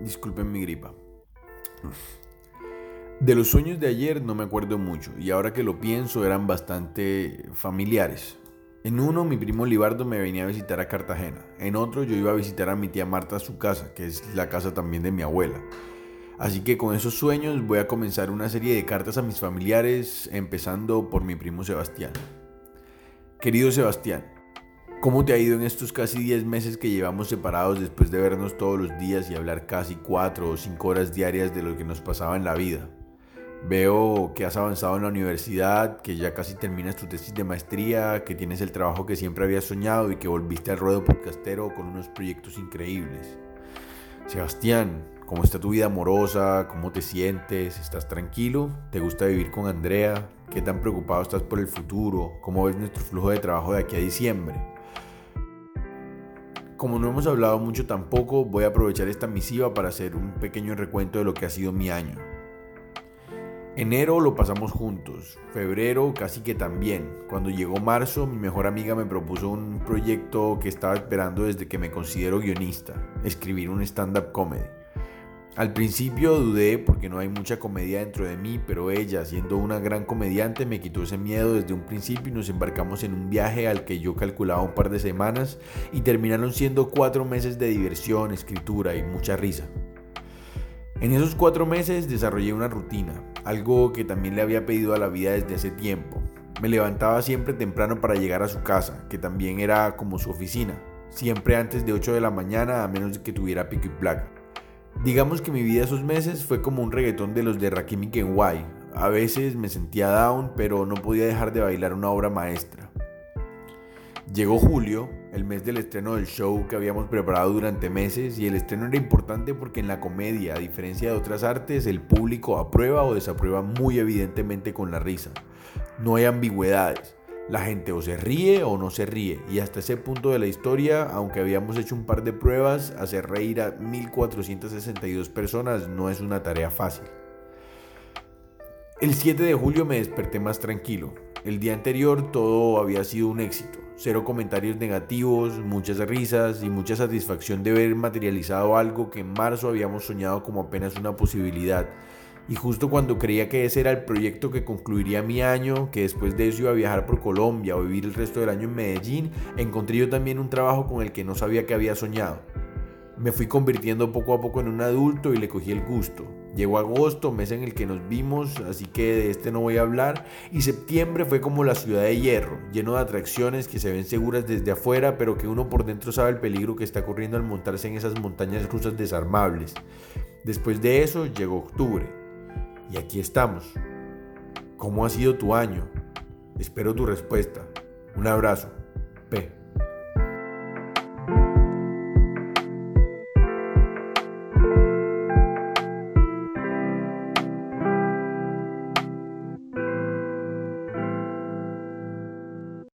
Disculpen mi gripa. De los sueños de ayer no me acuerdo mucho y ahora que lo pienso eran bastante familiares. En uno mi primo Libardo me venía a visitar a Cartagena, en otro yo iba a visitar a mi tía Marta a su casa, que es la casa también de mi abuela. Así que con esos sueños voy a comenzar una serie de cartas a mis familiares, empezando por mi primo Sebastián. Querido Sebastián, ¿Cómo te ha ido en estos casi 10 meses que llevamos separados después de vernos todos los días y hablar casi 4 o 5 horas diarias de lo que nos pasaba en la vida? Veo que has avanzado en la universidad, que ya casi terminas tu tesis de maestría, que tienes el trabajo que siempre habías soñado y que volviste al ruedo podcastero con unos proyectos increíbles. Sebastián, ¿cómo está tu vida amorosa? ¿Cómo te sientes? ¿Estás tranquilo? ¿Te gusta vivir con Andrea? ¿Qué tan preocupado estás por el futuro? ¿Cómo ves nuestro flujo de trabajo de aquí a diciembre? Como no hemos hablado mucho tampoco, voy a aprovechar esta misiva para hacer un pequeño recuento de lo que ha sido mi año. Enero lo pasamos juntos, febrero casi que también. Cuando llegó marzo, mi mejor amiga me propuso un proyecto que estaba esperando desde que me considero guionista, escribir un stand-up comedy. Al principio dudé porque no hay mucha comedia dentro de mí, pero ella, siendo una gran comediante, me quitó ese miedo desde un principio y nos embarcamos en un viaje al que yo calculaba un par de semanas y terminaron siendo cuatro meses de diversión, escritura y mucha risa. En esos cuatro meses desarrollé una rutina, algo que también le había pedido a la vida desde hace tiempo. Me levantaba siempre temprano para llegar a su casa, que también era como su oficina, siempre antes de 8 de la mañana a menos que tuviera pico y placa. Digamos que mi vida esos meses fue como un reggaetón de los de Rakim y Kenway. A veces me sentía down, pero no podía dejar de bailar una obra maestra. Llegó julio, el mes del estreno del show que habíamos preparado durante meses, y el estreno era importante porque en la comedia, a diferencia de otras artes, el público aprueba o desaprueba muy evidentemente con la risa. No hay ambigüedades. La gente o se ríe o no se ríe. Y hasta ese punto de la historia, aunque habíamos hecho un par de pruebas, hacer reír a 1462 personas no es una tarea fácil. El 7 de julio me desperté más tranquilo. El día anterior todo había sido un éxito. Cero comentarios negativos, muchas risas y mucha satisfacción de ver materializado algo que en marzo habíamos soñado como apenas una posibilidad y justo cuando creía que ese era el proyecto que concluiría mi año, que después de eso iba a viajar por Colombia o vivir el resto del año en Medellín, encontré yo también un trabajo con el que no sabía que había soñado. Me fui convirtiendo poco a poco en un adulto y le cogí el gusto. Llegó agosto, mes en el que nos vimos, así que de este no voy a hablar. Y septiembre fue como la ciudad de hierro, lleno de atracciones que se ven seguras desde afuera, pero que uno por dentro sabe el peligro que está corriendo al montarse en esas montañas rusas desarmables. Después de eso llegó octubre y aquí estamos. ¿Cómo ha sido tu año? Espero tu respuesta. Un abrazo. P.